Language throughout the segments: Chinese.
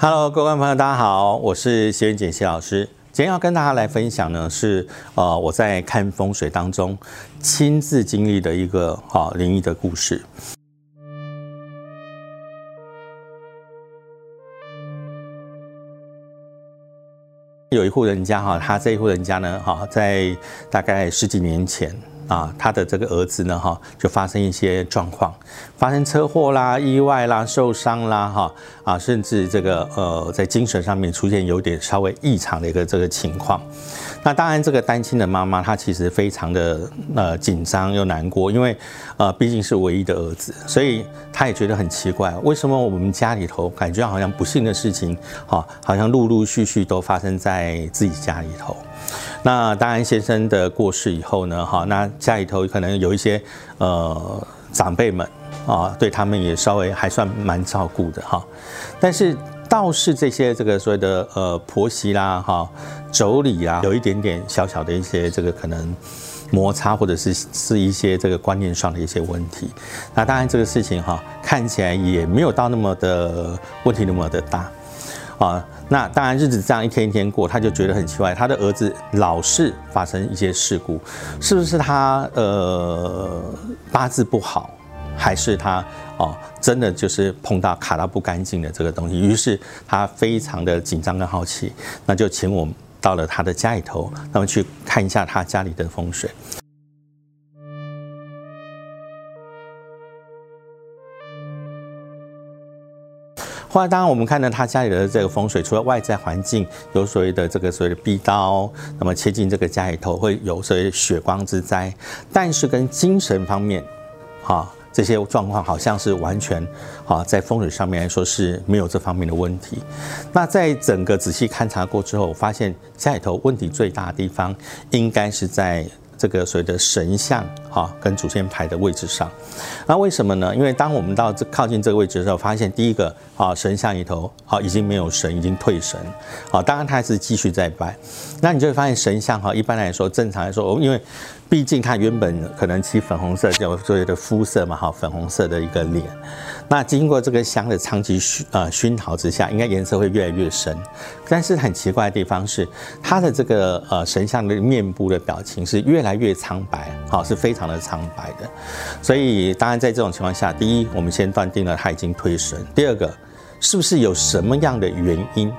Hello，各位朋友，大家好，我是谢元简谢老师。今天要跟大家来分享呢，是呃我在看风水当中亲自经历的一个啊灵异的故事。有一户人家哈，他这一户人家呢哈，在大概十几年前。啊，他的这个儿子呢，哈，就发生一些状况，发生车祸啦、意外啦、受伤啦，哈，啊，甚至这个呃，在精神上面出现有点稍微异常的一个这个情况。那当然，这个单亲的妈妈她其实非常的呃紧张又难过，因为呃毕竟是唯一的儿子，所以她也觉得很奇怪，为什么我们家里头感觉好像不幸的事情，哈，好像陆陆续续都发生在自己家里头。那当然，先生的过世以后呢，哈，那家里头可能有一些呃长辈们啊，对他们也稍微还算蛮照顾的哈。但是倒是这些这个所谓的呃婆媳啦，哈，妯娌啊，有一点点小小的一些这个可能摩擦，或者是是一些这个观念上的一些问题。那当然这个事情哈，看起来也没有到那么的问题那么的大。啊，那当然日子这样一天一天过，他就觉得很奇怪，他的儿子老是发生一些事故，是不是他呃八字不好，还是他哦真的就是碰到卡到不干净的这个东西？于是他非常的紧张跟好奇，那就请我到了他的家里头，那么去看一下他家里的风水。后来，当然我们看到他家里的这个风水，除了外在环境有所谓的这个所谓的壁刀，那么切进这个家里头会有所谓血光之灾，但是跟精神方面，哈这些状况好像是完全，哈在风水上面来说是没有这方面的问题。那在整个仔细勘察过之后，我发现家里头问题最大的地方，应该是在。这个所谓的神像哈，跟祖先牌的位置上，那为什么呢？因为当我们到这靠近这个位置的时候，发现第一个啊神像里头啊已经没有神，已经退神，啊当然他还是继续在拜，那你就会发现神像哈，一般来说正常来说，因为。毕竟他原本可能漆粉红色，叫所谓的肤色嘛，哈，粉红色的一个脸。那经过这个香的长期熏呃熏陶之下，应该颜色会越来越深。但是很奇怪的地方是，他的这个呃神像的面部的表情是越来越苍白，好，是非常的苍白的。所以当然在这种情况下，第一，我们先断定了他已经退神；第二个，是不是有什么样的原因？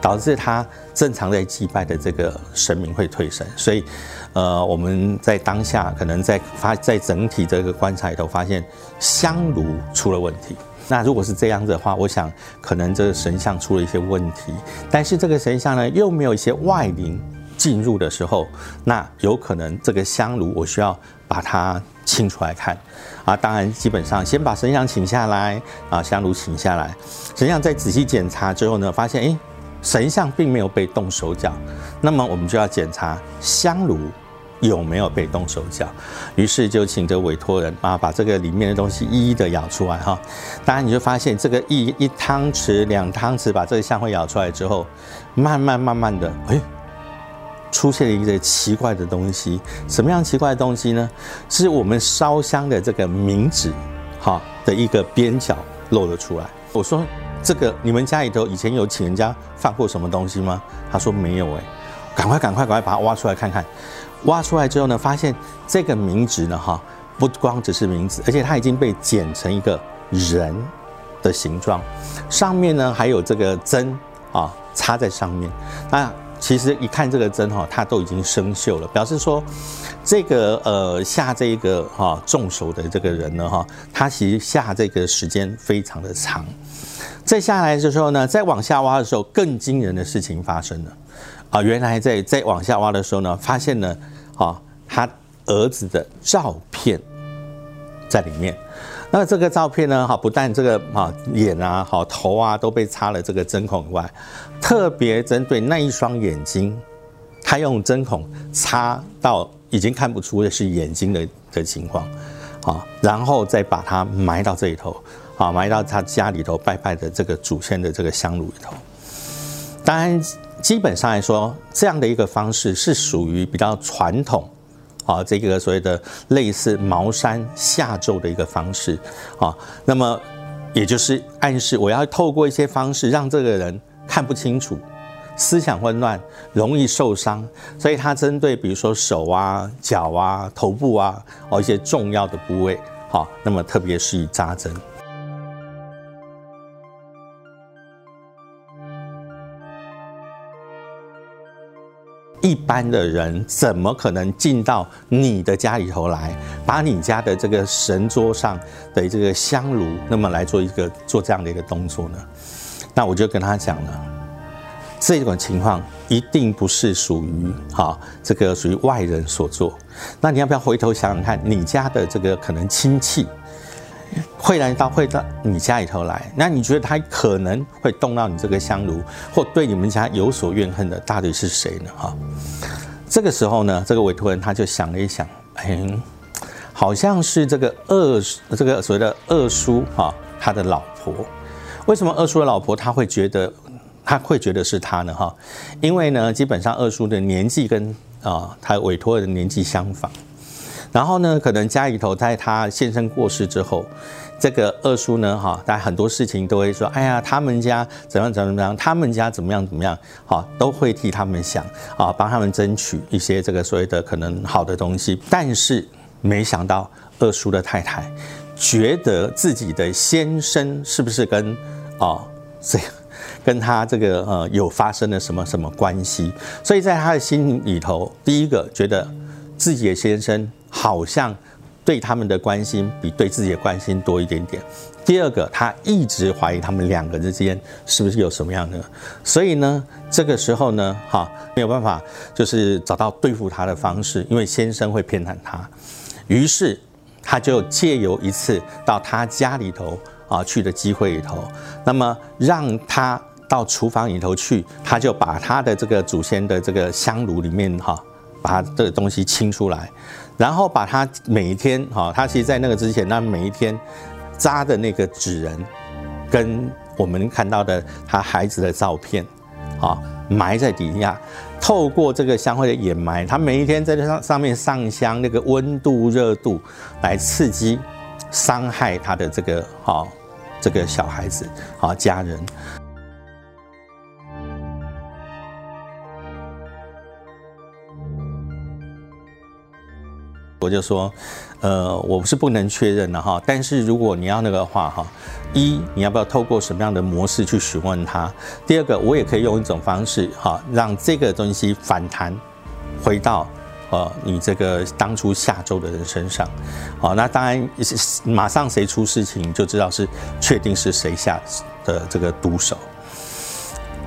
导致他正常在祭拜的这个神明会退神，所以，呃，我们在当下可能在发在整体这个观察里头发现香炉出了问题。那如果是这样子的话，我想可能这个神像出了一些问题，但是这个神像呢又没有一些外灵进入的时候，那有可能这个香炉我需要把它清出来看。啊，当然基本上先把神像请下来，啊，香炉请下来，神像再仔细检查之后呢，发现哎。神像并没有被动手脚，那么我们就要检查香炉有没有被动手脚。于是就请这委托人啊，把这个里面的东西一一的舀出来哈。当然你就发现这个一一汤匙、两汤匙把这个香灰舀出来之后，慢慢慢慢的，哎，出现了一个奇怪的东西。什么样奇怪的东西呢？是我们烧香的这个冥纸，哈的一个边角露了出来。我说。这个你们家里头以前有请人家放过什么东西吗？他说没有哎，赶快赶快赶快把它挖出来看看。挖出来之后呢，发现这个名纸呢哈，不光只是名字，而且它已经被剪成一个人的形状，上面呢还有这个针啊插在上面。那其实一看这个针哈，它都已经生锈了，表示说这个呃下这个哈重手的这个人呢哈，他其实下这个时间非常的长。再下来的时候呢，再往下挖的时候，更惊人的事情发生了，啊，原来在再往下挖的时候呢，发现了啊，他儿子的照片在里面。那这个照片呢，哈，不但这个啊眼啊，好头啊都被插了这个针孔以外，特别针对那一双眼睛，他用针孔插到已经看不出的是眼睛的的情况，啊，然后再把它埋到这里头。啊，埋到他家里头拜拜的这个祖先的这个香炉里头。当然，基本上来说，这样的一个方式是属于比较传统，啊，这个所谓的类似茅山下咒的一个方式，啊，那么也就是暗示我要透过一些方式让这个人看不清楚，思想混乱，容易受伤，所以他针对比如说手啊、脚啊、头部啊哦一些重要的部位，好，那么特别适宜扎针。一般的人怎么可能进到你的家里头来，把你家的这个神桌上的这个香炉，那么来做一个做这样的一个动作呢？那我就跟他讲了，这种情况一定不是属于哈这个属于外人所做。那你要不要回头想想看，你家的这个可能亲戚？会来到会到你家里头来，那你觉得他可能会动到你这个香炉，或对你们家有所怨恨的，到底是谁呢？哈，这个时候呢，这个委托人他就想了一想，哎，好像是这个二这个所谓的二叔哈，他的老婆。为什么二叔的老婆他会觉得他会觉得是他呢？哈，因为呢，基本上二叔的年纪跟啊他委托人的年纪相仿。然后呢，可能家里头在他先生过世之后，这个二叔呢，哈，在很多事情都会说，哎呀，他们家怎样怎样怎样，他们家怎么样怎么样，好，都会替他们想啊，帮他们争取一些这个所谓的可能好的东西。但是没想到二叔的太太觉得自己的先生是不是跟啊这跟他这个呃有发生了什么什么关系？所以在他的心里头，第一个觉得自己的先生。好像对他们的关心比对自己的关心多一点点。第二个，他一直怀疑他们两个之间是不是有什么样的，所以呢，这个时候呢，哈，没有办法，就是找到对付他的方式，因为先生会偏袒他，于是他就借由一次到他家里头啊去的机会里头，那么让他到厨房里头去，他就把他的这个祖先的这个香炉里面哈，把他的东西清出来。然后把他每一天，哈，他其实，在那个之前，那每一天扎的那个纸人，跟我们看到的他孩子的照片，啊，埋在底下，透过这个香灰的掩埋，他每一天在这上上面上香，那个温度、热度来刺激、伤害他的这个，哈，这个小孩子，啊，家人。我就说，呃，我是不能确认的哈。但是如果你要那个话哈，一你要不要透过什么样的模式去询问他？第二个，我也可以用一种方式哈，让这个东西反弹回到呃你这个当初下周的人身上。好，那当然马上谁出事情就知道是确定是谁下的这个毒手。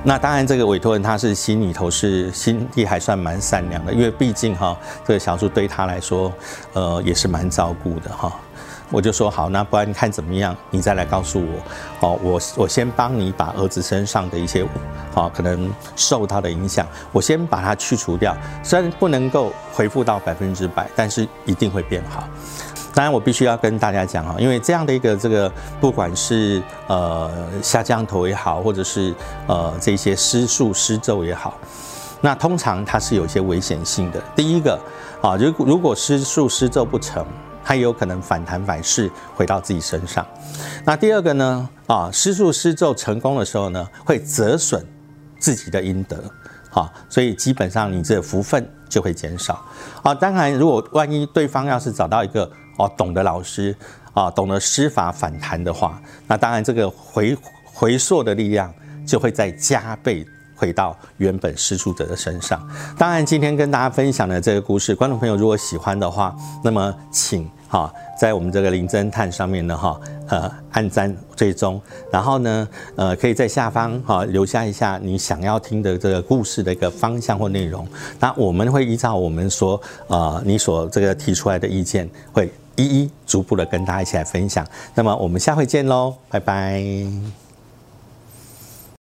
那当然，这个委托人他是心里头是心地还算蛮善良的，因为毕竟哈，这个小树对他来说，呃，也是蛮照顾的哈。我就说好，那不然你看怎么样，你再来告诉我，哦，我我先帮你把儿子身上的一些，好可能受到的影响，我先把它去除掉，虽然不能够恢复到百分之百，但是一定会变好。当然，我必须要跟大家讲哈，因为这样的一个这个，不管是呃下降头也好，或者是呃这些失速失咒也好，那通常它是有一些危险性的。第一个啊，如果如果失速失咒不成，它也有可能反弹反噬回到自己身上。那第二个呢啊，失速失咒成功的时候呢，会折损自己的阴德，好，所以基本上你这福分就会减少。啊，当然如果万一对方要是找到一个哦，懂得老师啊，懂得施法反弹的话，那当然这个回回溯的力量就会再加倍回到原本施术者的身上。当然，今天跟大家分享的这个故事，观众朋友如果喜欢的话，那么请哈在我们这个林侦探上面呢哈呃按赞追踪，然后呢呃可以在下方哈留下一下你想要听的这个故事的一个方向或内容，那我们会依照我们说呃你所这个提出来的意见会。一一逐步的跟大家一起来分享，那么我们下回见喽，拜拜。